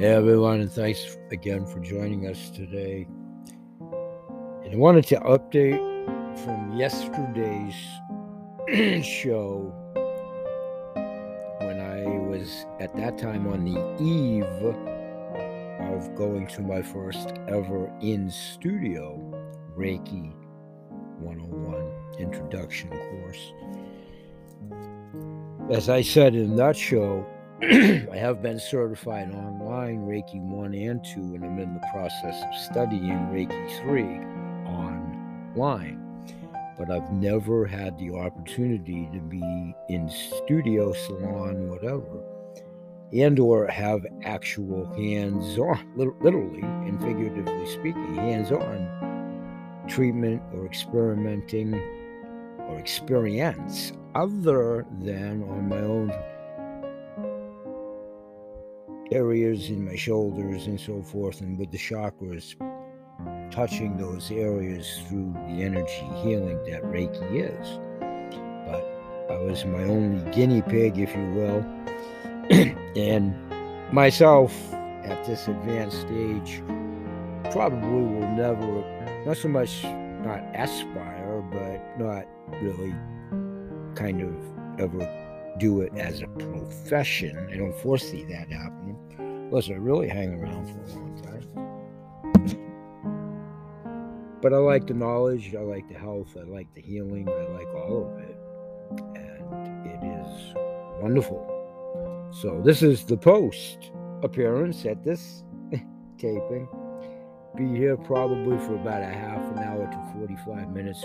Hey everyone, and thanks again for joining us today. And I wanted to update from yesterday's show when I was at that time on the eve of going to my first ever in studio Reiki 101 introduction course. As I said in that show, I have been certified online Reiki 1 and 2, and I'm in the process of studying Reiki 3 online. But I've never had the opportunity to be in studio, salon, whatever, and or have actual hands-on, literally and figuratively speaking, hands-on treatment or experimenting or experience other than on my own areas in my shoulders and so forth, and with the chakras touching those areas through the energy healing that Reiki is. But I was my only guinea pig, if you will, and myself at this advanced stage probably will never, not so much not aspire, but not really kind of ever do it as a profession. I don't foresee that happening unless I really hang around for a long time. But I like the knowledge, I like the health, I like the healing, I like all of it. And it is wonderful. So, this is the post appearance at this taping. Be here probably for about a half an hour to 45 minutes.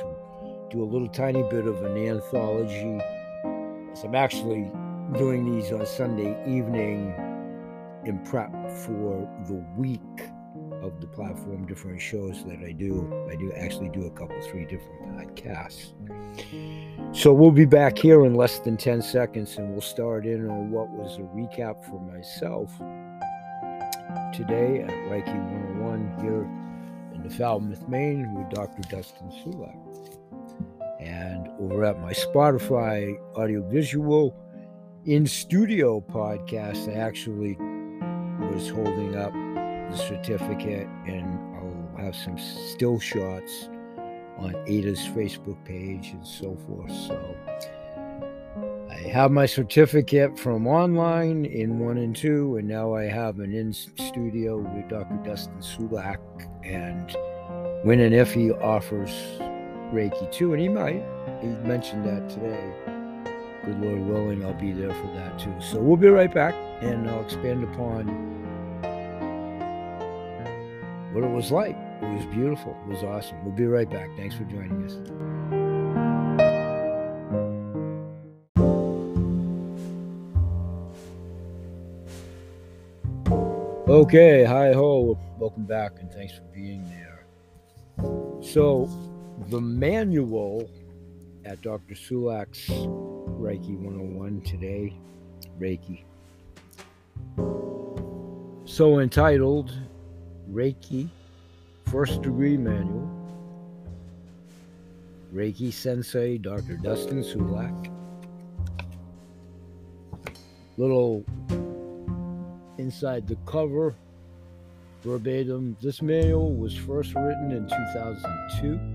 Do a little tiny bit of an anthology so I'm actually doing these on Sunday evening in prep for the week of the platform, different shows that I do. I do actually do a couple, three different podcasts. So we'll be back here in less than 10 seconds and we'll start in on what was a recap for myself today at Reiki 101 here in the Falmouth, Maine with Dr. Dustin Sulak. And over at my Spotify audiovisual in studio podcast, I actually was holding up the certificate and I'll have some still shots on Ada's Facebook page and so forth. So I have my certificate from online in one and two, and now I have an in studio with Dr. Dustin Sulak. And when and if he offers Reiki too, and he might. He mentioned that today. Good Lord willing, I'll be there for that too. So we'll be right back, and I'll expand upon what it was like. It was beautiful. It was awesome. We'll be right back. Thanks for joining us. Okay, hi ho, welcome back, and thanks for being there. So, the manual at Dr. Sulak's Reiki 101 today, Reiki. So entitled Reiki First Degree Manual, Reiki Sensei Dr. Dustin Sulak. Little inside the cover verbatim. This manual was first written in 2002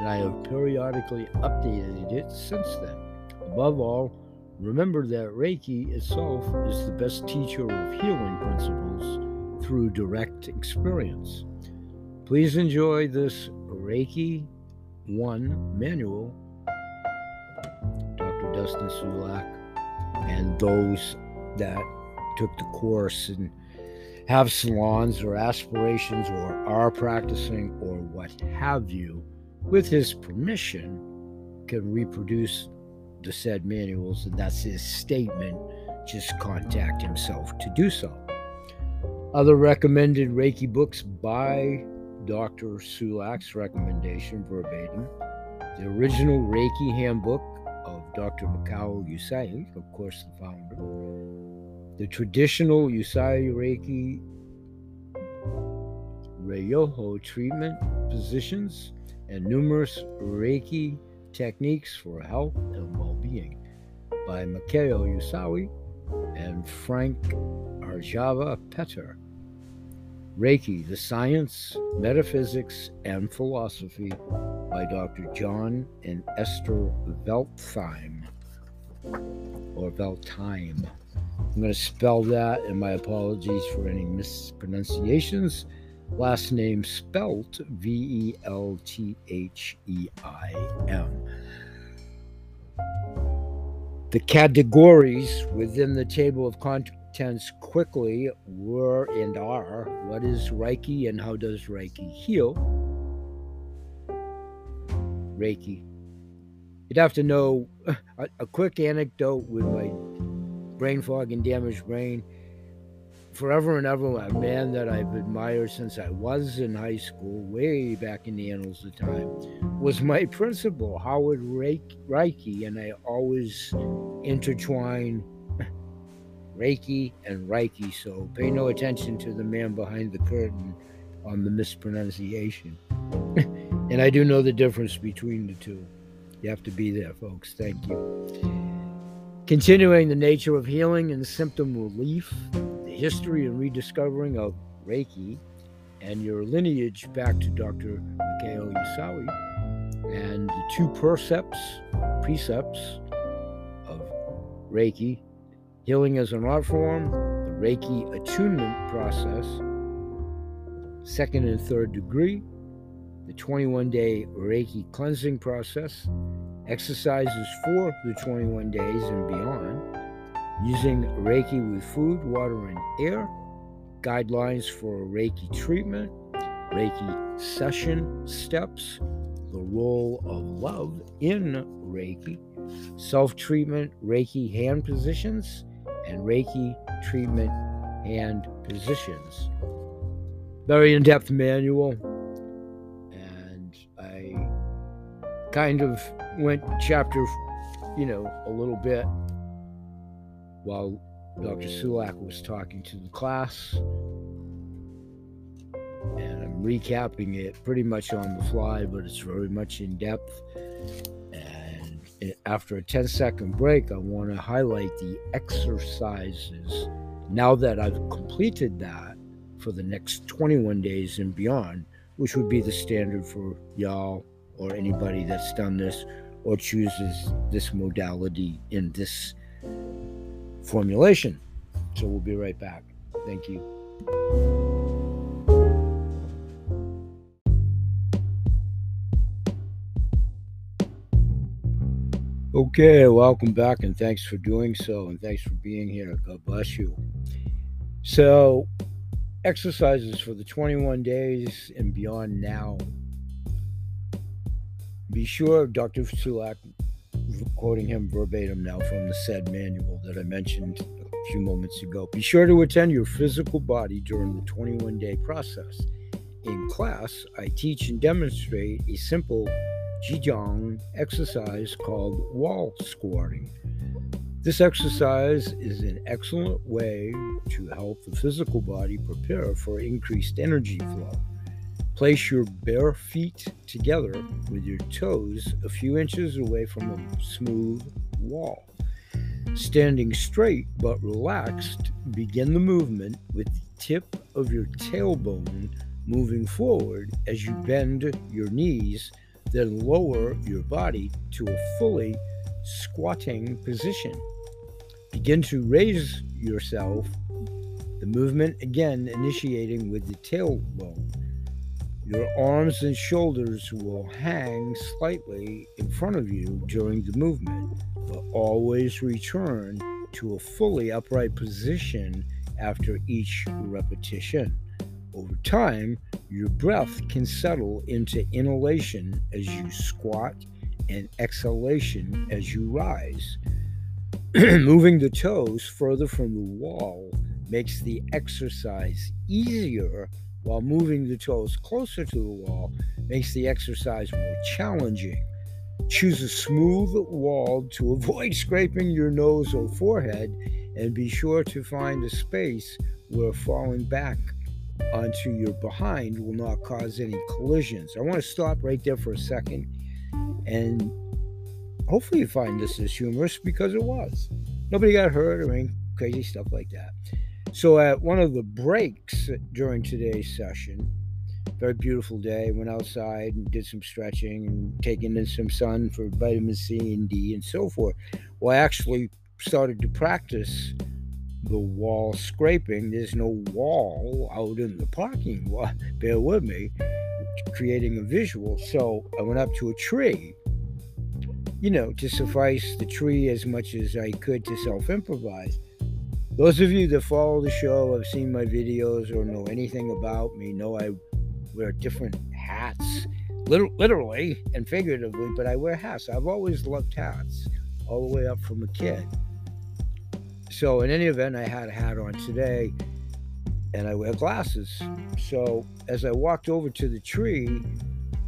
and I have periodically updated it since then. Above all, remember that Reiki itself is the best teacher of healing principles through direct experience. Please enjoy this Reiki 1 manual, Dr. Dustin Sulak, and those that took the course and have salons or aspirations or are practicing or what have you with his permission, can reproduce the said manuals, and that's his statement. Just contact himself to do so. Other recommended Reiki books by Dr. Sulak's recommendation verbatim the original Reiki handbook of Dr. Mikao Usui, of course, the founder, the traditional Usui Reiki Ryoho treatment positions and numerous Reiki techniques for health and well being by Mikao Usui and Frank Arjava Petter. Reiki, the Science, Metaphysics, and Philosophy by Dr. John and Esther Veltheim, or Veltheim. I'm going to spell that, and my apologies for any mispronunciations. Last name spelt V E L T H E I M. The categories within the table of contents quickly were and are what is Reiki and how does Reiki heal? Reiki. You'd have to know a, a quick anecdote with my brain fog and damaged brain forever and ever a man that I've admired since I was in high school, way back in the annals of time, was my principal, Howard Reiki, and I always intertwine Reiki and Reiki, so pay no attention to the man behind the curtain on the mispronunciation. and I do know the difference between the two. You have to be there, folks. Thank you. Continuing the nature of healing and symptom relief, history and rediscovering of Reiki and your lineage back to Dr. Mikao Usui and the two precepts, precepts of Reiki, healing as an art form, the Reiki attunement process, second and third degree, the 21 day Reiki cleansing process, exercises for the 21 days and beyond using Reiki with food, water, and air, guidelines for Reiki treatment, Reiki session steps, the role of love in Reiki, self treatment, Reiki hand positions, and Reiki treatment hand positions. Very in depth manual, and I kind of went chapter, you know, a little bit while Dr. Sulak was talking to the class. And I'm recapping it pretty much on the fly, but it's very much in depth. And after a 10 second break, I want to highlight the exercises. Now that I've completed that for the next 21 days and beyond, which would be the standard for y'all or anybody that's done this or chooses this modality in this formulation. So we'll be right back. Thank you. Okay, welcome back and thanks for doing so and thanks for being here. God bless you. So, exercises for the 21 days and beyond now. Be sure Dr. Sulak quoting him verbatim now from the said manual that I mentioned a few moments ago. Be sure to attend your physical body during the 21 day process. In class, I teach and demonstrate a simple Qigong exercise called wall squatting. This exercise is an excellent way to help the physical body prepare for increased energy flow. Place your bare feet together with your toes a few inches away from a smooth wall. Standing straight but relaxed, begin the movement with the tip of your tailbone moving forward as you bend your knees, then lower your body to a fully squatting position. Begin to raise yourself, the movement again initiating with the tailbone. Your arms and shoulders will hang slightly in front of you during the movement, but always return to a fully upright position after each repetition. Over time, your breath can settle into inhalation as you squat and exhalation as you rise. Moving the toes further from the wall makes the exercise easier while moving the toes closer to the wall makes the exercise more challenging. Choose a smooth wall to avoid scraping your nose or forehead, and be sure to find a space where falling back onto your behind will not cause any collisions. I want to stop right there for a second and hopefully you find this as humorous because it was. Nobody got hurt or any crazy stuff like that. So, at one of the breaks during today's session, very beautiful day, went outside and did some stretching and taking in some sun for vitamin C and D and so forth. Well, I actually started to practice the wall scraping. There's no wall out in the parking lot. Bear with me, creating a visual. So I went up to a tree, you know, to suffice the tree as much as I could to self improvise. Those of you that follow the show, have seen my videos, or know anything about me, know I wear different hats, literally and figuratively, but I wear hats. I've always loved hats, all the way up from a kid. So, in any event, I had a hat on today and I wear glasses. So, as I walked over to the tree,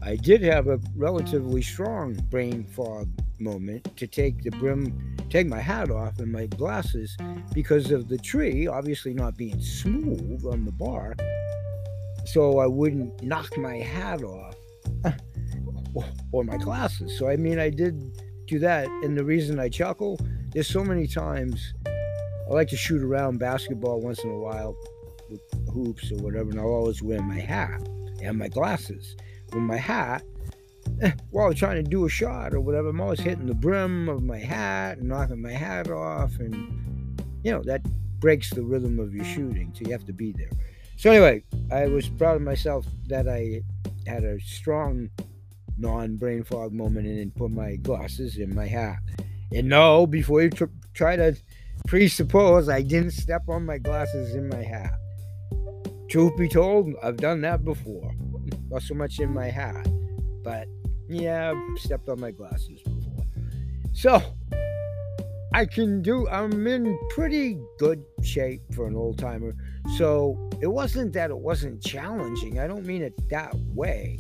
I did have a relatively strong brain fog moment to take the brim, take my hat off and my glasses because of the tree obviously not being smooth on the bark. So I wouldn't knock my hat off or my glasses. So, I mean, I did do that. And the reason I chuckle, there's so many times I like to shoot around basketball once in a while with hoops or whatever, and I'll always wear my hat and my glasses. With my hat, eh, while trying to do a shot or whatever, I'm always hitting the brim of my hat and knocking my hat off, and you know that breaks the rhythm of your shooting. So you have to be there. So anyway, I was proud of myself that I had a strong non-brain fog moment and then put my glasses in my hat. And no, before you tr- try to presuppose I didn't step on my glasses in my hat. Truth be told, I've done that before. Not so much in my hat, but yeah, I've stepped on my glasses before. So, I can do, I'm in pretty good shape for an old timer. So, it wasn't that it wasn't challenging. I don't mean it that way.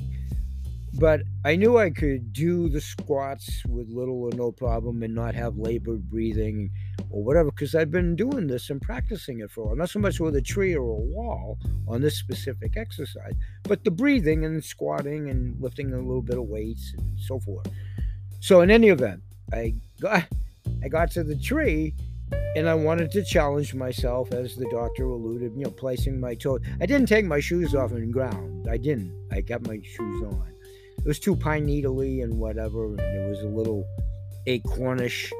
But I knew I could do the squats with little or no problem and not have labored breathing or whatever, because I've been doing this and practicing it for a while. Not so much with a tree or a wall on this specific exercise, but the breathing and squatting and lifting a little bit of weights and so forth. So in any event, I got I got to the tree and I wanted to challenge myself, as the doctor alluded, you know, placing my toes. I didn't take my shoes off and ground. I didn't. I kept my shoes on it was too pine needly and whatever, and it was a little acornish,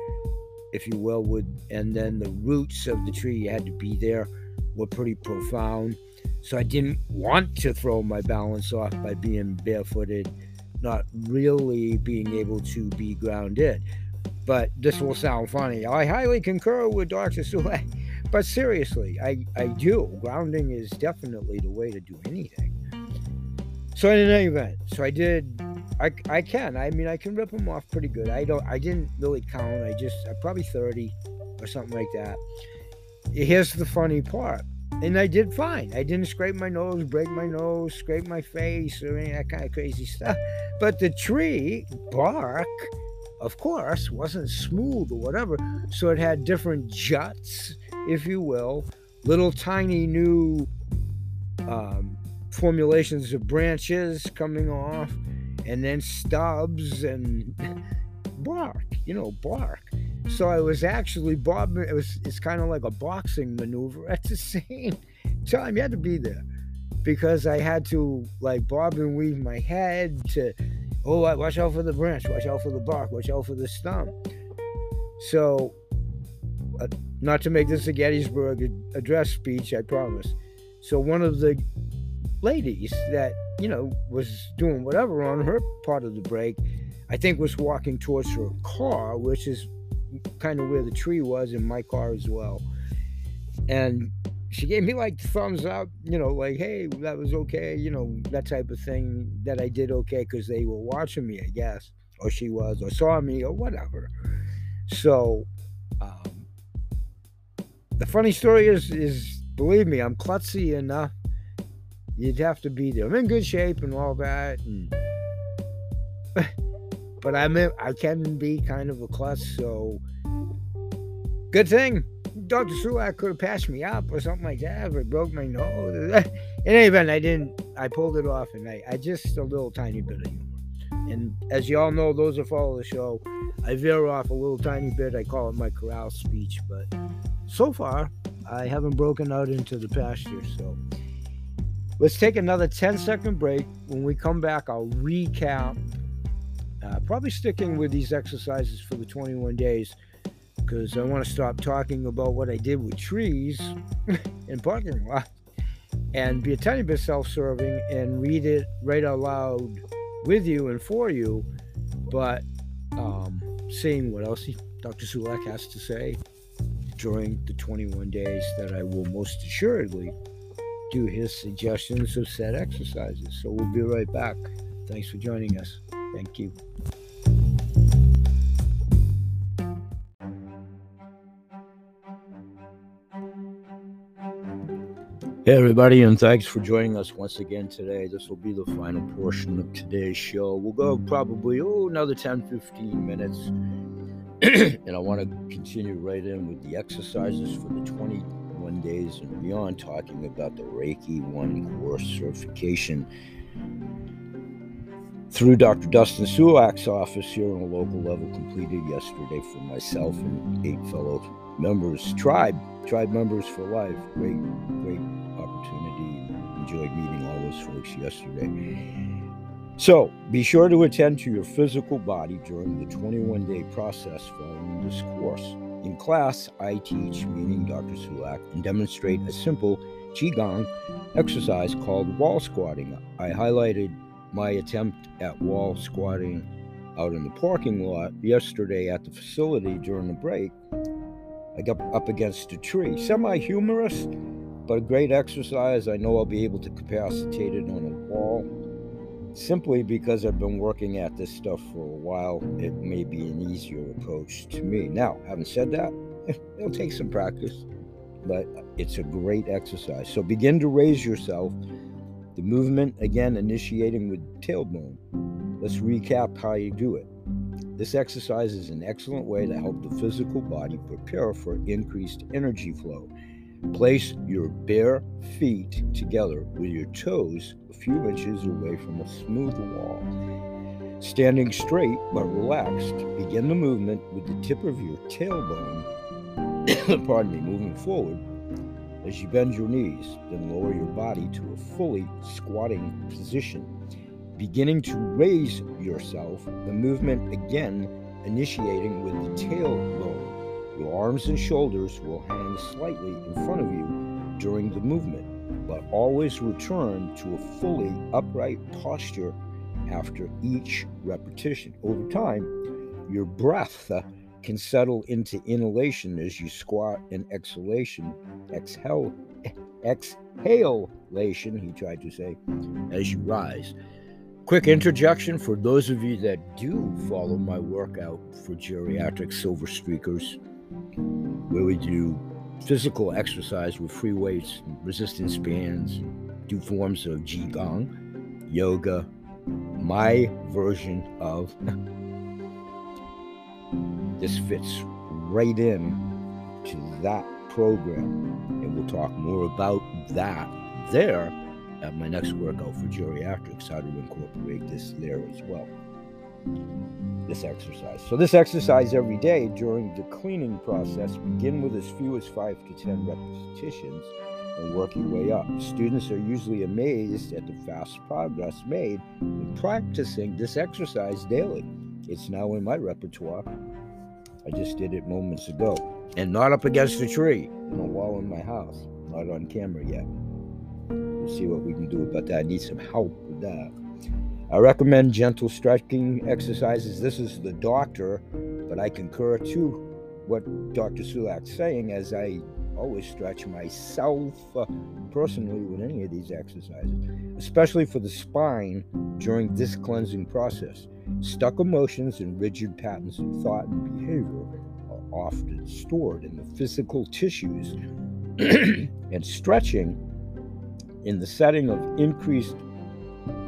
if you will, would and then the roots of the tree had to be there were pretty profound. So I didn't want to throw my balance off by being barefooted, not really being able to be grounded. But this will sound funny. I highly concur with Dr. Sule. But seriously, I, I do. Grounding is definitely the way to do anything. So in any event, so I did. I, I can. I mean, I can rip them off pretty good. I don't. I didn't really count. I just I probably thirty or something like that. Here's the funny part. And I did fine. I didn't scrape my nose, break my nose, scrape my face, or any that kind of crazy stuff. But the tree bark, of course, wasn't smooth or whatever. So it had different juts, if you will, little tiny new um, formulations of branches coming off, and then stubs and bark, you know, bark. So I was actually bob. It was it's kind of like a boxing maneuver at the same time. You had to be there because I had to like bob and weave my head to. Oh, watch out for the branch. Watch out for the bark. Watch out for the stump. So, uh, not to make this a Gettysburg address speech, I promise. So one of the ladies that, you know, was doing whatever on her part of the break, I think was walking towards her car, which is kind of where the tree was in my car as well. And she gave me like thumbs up, you know, like, hey, that was okay, you know, that type of thing that I did okay because they were watching me, I guess, or she was, or saw me, or whatever. So, um, the funny story is, is believe me, I'm klutzy enough you'd have to be there. I'm in good shape and all that, hmm. and but I'm in, I can be kind of a klutz. So good thing Dr. Sulak could have passed me up or something like that if I broke my nose. in any event, I didn't. I pulled it off, and I, I just a little tiny bit of humor. And as you all know, those that follow the show, I veer off a little tiny bit. I call it my corral speech, but so far I haven't broken out into the pasture. So let's take another 10 second break. When we come back, I'll recap. Uh, probably sticking with these exercises for the 21 days because I want to stop talking about what I did with trees in parking lot and be a tiny bit self-serving and read it right out loud with you and for you, but um, seeing what else he, Dr. Sulak has to say during the 21 days that I will most assuredly do his suggestions of set exercises. So we'll be right back. Thanks for joining us. Thank you. Hey, everybody, and thanks for joining us once again today. This will be the final portion of today's show. We'll go probably, oh, another 10, 15 minutes. and I want to continue right in with the exercises for the 21 days and beyond, talking about the Reiki 1 course certification through Dr. Dustin Sulak's office here on a local level, completed yesterday for myself and eight fellow members, tribe, tribe members for life. Great, great opportunity. Enjoyed meeting all those folks yesterday. So be sure to attend to your physical body during the 21 day process following this course. In class, I teach, meaning Dr. Sulak, and demonstrate a simple Qigong exercise called wall squatting. I highlighted my attempt at wall squatting out in the parking lot yesterday at the facility during the break. I got up against a tree. Semi humorous, but a great exercise. I know I'll be able to capacitate it on a wall. Simply because I've been working at this stuff for a while, it may be an easier approach to me. Now, having said that, it'll take some practice, but it's a great exercise. So begin to raise yourself. The movement, again, initiating with tailbone. Let's recap how you do it. This exercise is an excellent way to help the physical body prepare for increased energy flow. Place your bare feet together with your toes a few inches away from a smooth wall. Standing straight but relaxed, begin the movement with the tip of your tailbone, pardon me, moving forward as you bend your knees, then lower your body to a fully squatting position. Beginning to raise yourself, the movement again initiating with the tailbone your arms and shoulders will hang slightly in front of you during the movement, but always return to a fully upright posture after each repetition. Over time, your breath can settle into inhalation as you squat and exhalation, exhale, exhalation, he tried to say, as you rise. Quick interjection for those of you that do follow my workout for geriatric silver streakers where we do physical exercise with free weights, resistance bands, do forms of Qigong, yoga, my version of this fits right in to that program. And we'll talk more about that there at my next workout for geriatrics, how to incorporate this there as well this exercise. So, this exercise every day during the cleaning process, begin with as few as five to 10 repetitions and work your way up. Students are usually amazed at the fast progress made in practicing this exercise daily. It's now in my repertoire. I just did it moments ago. And not up against a tree in a wall in my house. Not on camera yet. We'll see what we can do about that. I need some help with that. I recommend gentle stretching exercises. This is the doctor, but I concur to what Dr. Sulak's saying as I always stretch myself uh, personally with any of these exercises, especially for the spine during this cleansing process. Stuck emotions and rigid patterns of thought and behavior are often stored in the physical tissues, and stretching in the setting of increased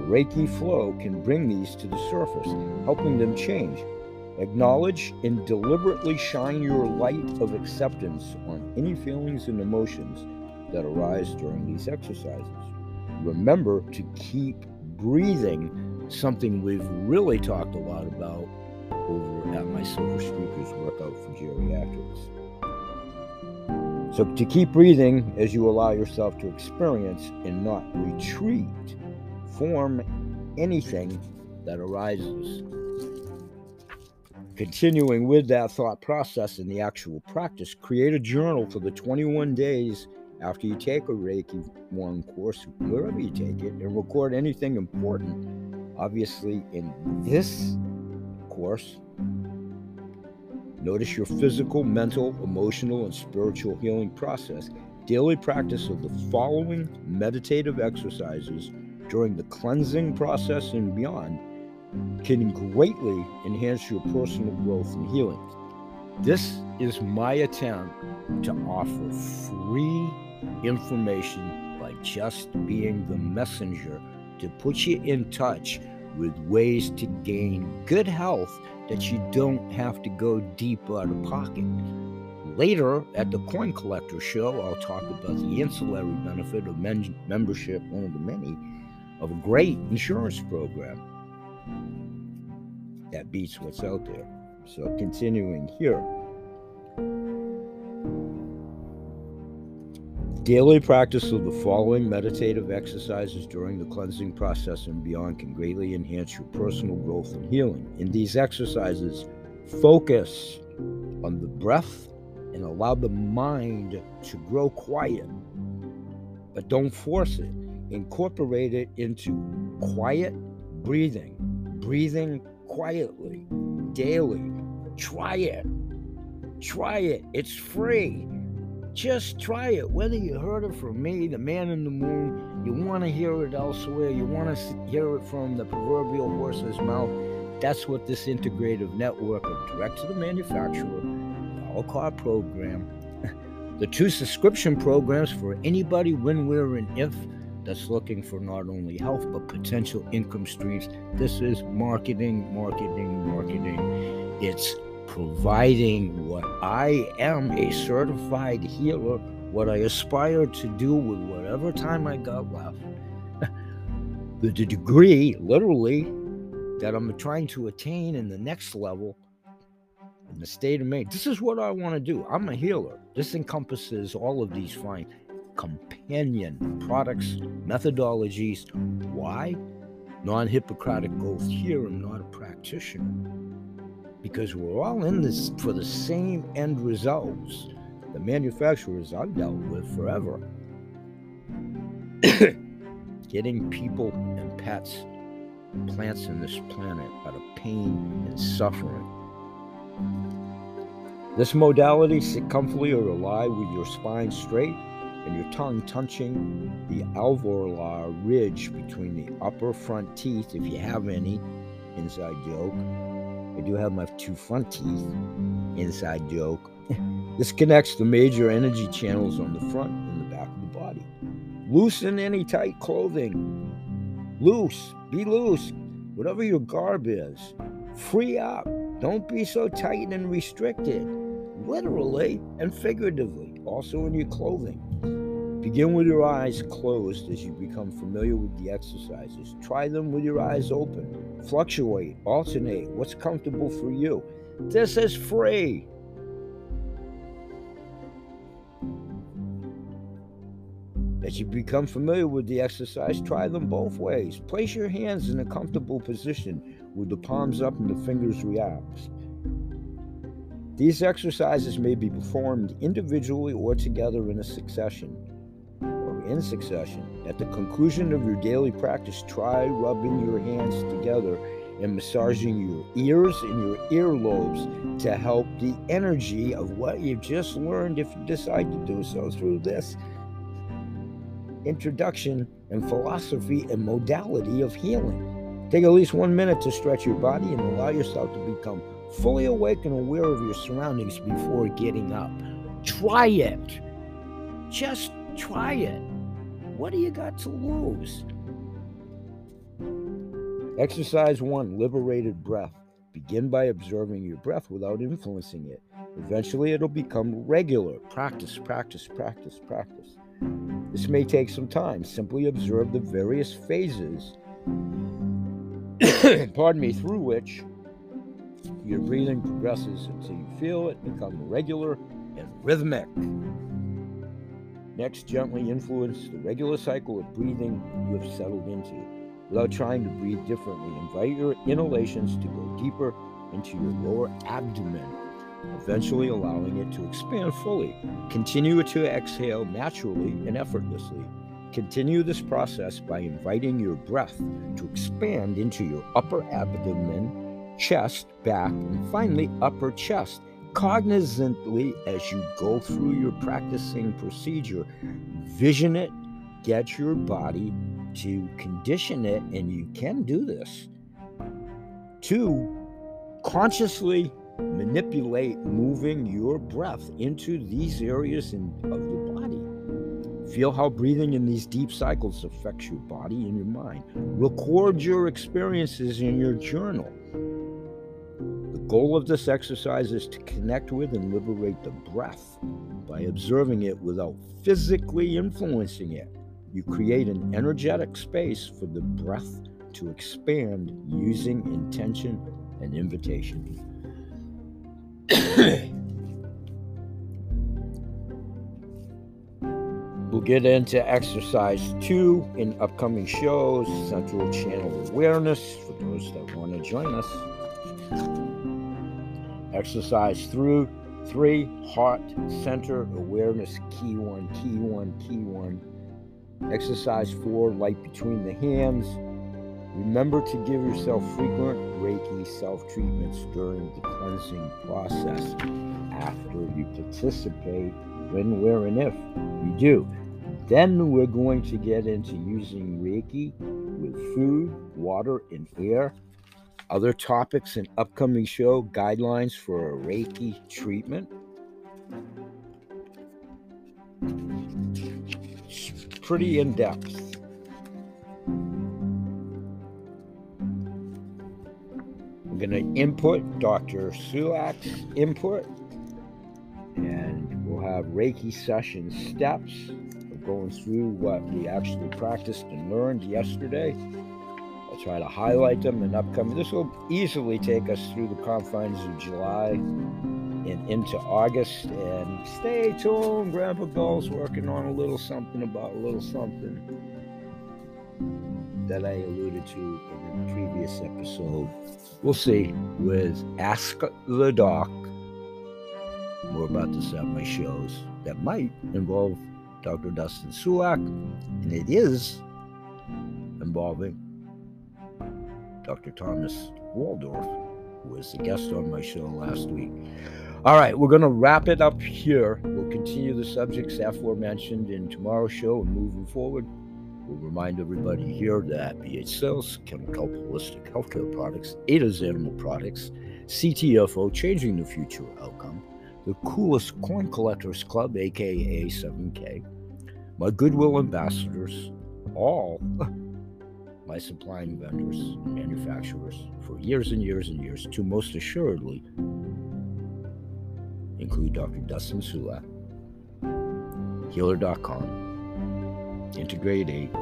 Reiki flow can bring these to the surface, helping them change. Acknowledge and deliberately shine your light of acceptance on any feelings and emotions that arise during these exercises. Remember to keep breathing, something we've really talked a lot about over at my Silver Streakers workout for geriatrics. So, to keep breathing as you allow yourself to experience and not retreat, form anything that arises. Continuing with that thought process in the actual practice, create a journal for the 21 days after you take a Reiki 1 course, wherever you take it, and record anything important. Obviously, in this course, notice your physical, mental, emotional, and spiritual healing process. Daily practice of the following meditative exercises during the cleansing process and beyond can greatly enhance your personal growth and healing. This is my attempt to offer free information by just being the messenger to put you in touch with ways to gain good health that you don't have to go deep out of pocket. Later at the Coin Collector show, I'll talk about the ancillary benefit of men- membership, one of the many, of a great insurance program that beats what's out there. So, continuing here. Daily practice of the following meditative exercises during the cleansing process and beyond can greatly enhance your personal growth and healing. In these exercises, focus on the breath and allow the mind to grow quiet, but don't force it. Incorporate it into quiet breathing, breathing quietly, daily. Try it. Try it. It's free. Just try it. Whether you heard it from me, the man in the moon, you want to hear it elsewhere, you want to hear it from the proverbial horse's mouth, that's what this integrative network of direct to the manufacturer, the a la carte program, the two subscription programs for anybody, when, where, and if that's looking for not only health but potential income streams. This is marketing, marketing, marketing. It's providing what I am a certified healer, what I aspire to do with whatever time I got left. the degree, literally, that I'm trying to attain in the next level in the state of Maine. This is what I want to do. I'm a healer. This encompasses all of these fine companion products, methodologies. Why? Non Hippocratic oath here. I'm not a practitioner because we're all in this for the same end results. The manufacturers I've dealt with forever. Getting people and pets, plants in this planet out of pain and suffering. This modality, sit comfortably or lie with your spine straight and your tongue touching the alveolar ridge between the upper front teeth, if you have any, inside joke, I do have my two front teeth. Inside joke. this connects the major energy channels on the front and the back of the body. Loosen any tight clothing. Loose. Be loose. Whatever your garb is. Free up. Don't be so tight and restricted. Literally and figuratively. Also in your clothing. Begin with your eyes closed as you become familiar with the exercises. Try them with your eyes open. Fluctuate, alternate, what's comfortable for you. This is free. As you become familiar with the exercise, try them both ways. Place your hands in a comfortable position with the palms up and the fingers relaxed. These exercises may be performed individually or together in a succession in succession. At the conclusion of your daily practice, try rubbing your hands together and massaging your ears and your earlobes to help the energy of what you've just learned, if you decide to do so, through this introduction and philosophy and modality of healing. Take at least one minute to stretch your body and allow yourself to become fully awake and aware of your surroundings before getting up. Try it. Just try it. What do you got to lose? Exercise one liberated breath. Begin by observing your breath without influencing it. Eventually, it'll become regular. Practice, practice, practice, practice. This may take some time. Simply observe the various phases, pardon me, through which your breathing progresses until you feel it become regular and rhythmic. Next, gently influence the regular cycle of breathing you have settled into. Without trying to breathe differently, invite your inhalations to go deeper into your lower abdomen, eventually allowing it to expand fully. Continue to exhale naturally and effortlessly. Continue this process by inviting your breath to expand into your upper abdomen, chest, back, and finally upper chest cognizantly as you go through your practicing procedure. Vision it, get your body to condition it, and you can do this. Two, consciously manipulate moving your breath into these areas in, of the body. Feel how breathing in these deep cycles affects your body and your mind. Record your experiences in your journal goal of this exercise is to connect with and liberate the breath by observing it without physically influencing it. You create an energetic space for the breath to expand using intention and invitation. we'll get into exercise two in upcoming shows, Central Channel Awareness, for those that want to join us. Exercise through three, heart center awareness, key one, key one, key one. Exercise four, light between the hands. Remember to give yourself frequent Reiki self treatments during the cleansing process after you participate, when, where, and if you do. Then we're going to get into using Reiki with food, water, and air other topics and upcoming show guidelines for a Reiki treatment. It's pretty in depth. We're going to input Dr. Sulak's input, and we'll have Reiki session steps going through what we actually practiced and learned yesterday I'll try to highlight them in upcoming. This will easily take us through the confines of July and into August. And stay tuned. Grandpa Bill's working on a little something about a little something that I alluded to in the previous episode. We'll see with Ask the Doc. More about this at my shows that might involve Dr. Dustin Sulak, and it is involving Dr. Thomas Waldorf, who was a guest on my show last week. All right, we're going to wrap it up here. We'll continue the subjects aforementioned in tomorrow's show and moving forward. We'll remind everybody here that BH Sales, Chemical Holistic Healthcare Products, Ada's Animal Products, CTFO, Changing the Future Outcome, the Coolest Coin Collectors Club, aka 7K, my Goodwill Ambassadors, all by supplying vendors and manufacturers for years and years and years to most assuredly include Dr. Dustin Sulak, Healer.com, Integrate 8,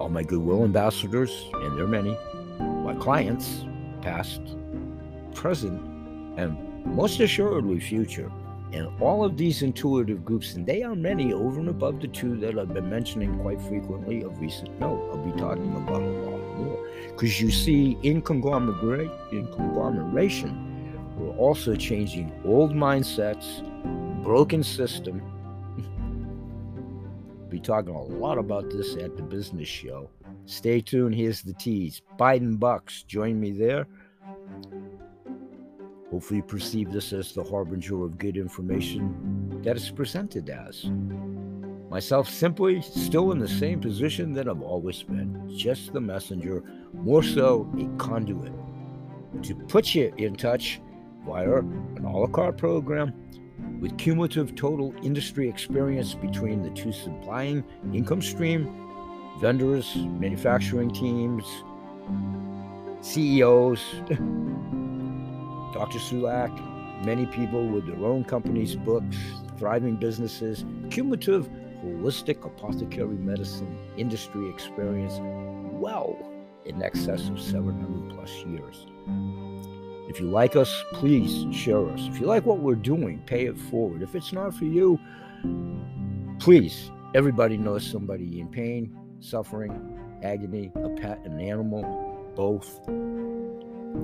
all my Goodwill ambassadors, and there are many, my clients, past, present, and most assuredly future and all of these intuitive groups, and they are many over and above the two that I've been mentioning quite frequently of recent note. I'll be talking about a lot more. Because you see, in, conglomerate, in conglomeration, we're also changing old mindsets, broken system. be talking a lot about this at the business show. Stay tuned. Here's the tease. Biden Bucks. Join me there. Hopefully, you perceive this as the harbinger of good information that it's presented as. Myself, simply still in the same position that I've always been, just the messenger, more so a conduit to put you in touch via an a la carte program with cumulative total industry experience between the two supplying income stream, vendors, manufacturing teams, CEOs. Dr. Sulak, many people with their own companies, books, thriving businesses, cumulative holistic apothecary medicine industry experience well in excess of 700 plus years. If you like us, please share us. If you like what we're doing, pay it forward. If it's not for you, please, everybody knows somebody in pain, suffering, agony, a pet, an animal, both.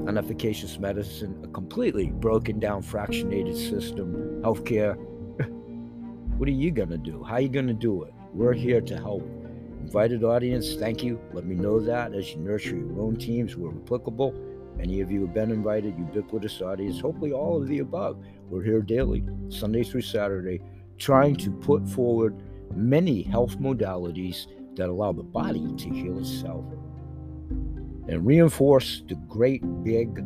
Unefficacious medicine, a completely broken down, fractionated system, healthcare. what are you going to do? How are you going to do it? We're here to help. Invited audience, thank you. Let me know that as you nurture your own teams where applicable. Many of you have been invited, ubiquitous audience, hopefully all of the above. We're here daily, Sunday through Saturday, trying to put forward many health modalities that allow the body to heal itself and reinforce the great big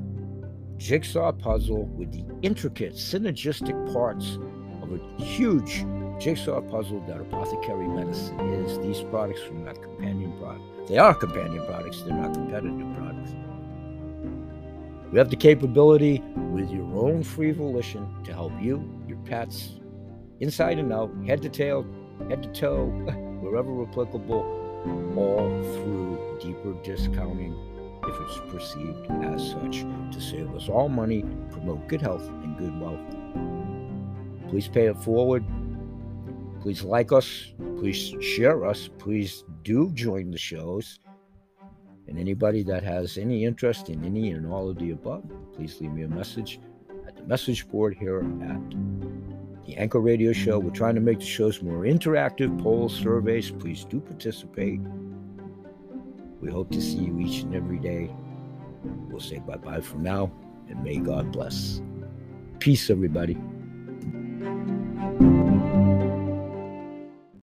jigsaw puzzle with the intricate synergistic parts of a huge jigsaw puzzle that apothecary medicine is. These products are not companion products. They are companion products, they're not competitive products. We have the capability with your own free volition to help you, your pets, inside and out, head to tail, head to toe, wherever applicable, all through deeper discounting if it's perceived as such to save us all money, promote good health and good wealth. Please pay it forward. Please like us. Please share us. Please do join the shows. And anybody that has any interest in any and all of the above, please leave me a message at the message board here at the Anchor Radio Show. We're trying to make the shows more interactive, polls, surveys. Please do participate. We hope to see you each and every day. We'll say bye bye for now, and may God bless. Peace, everybody.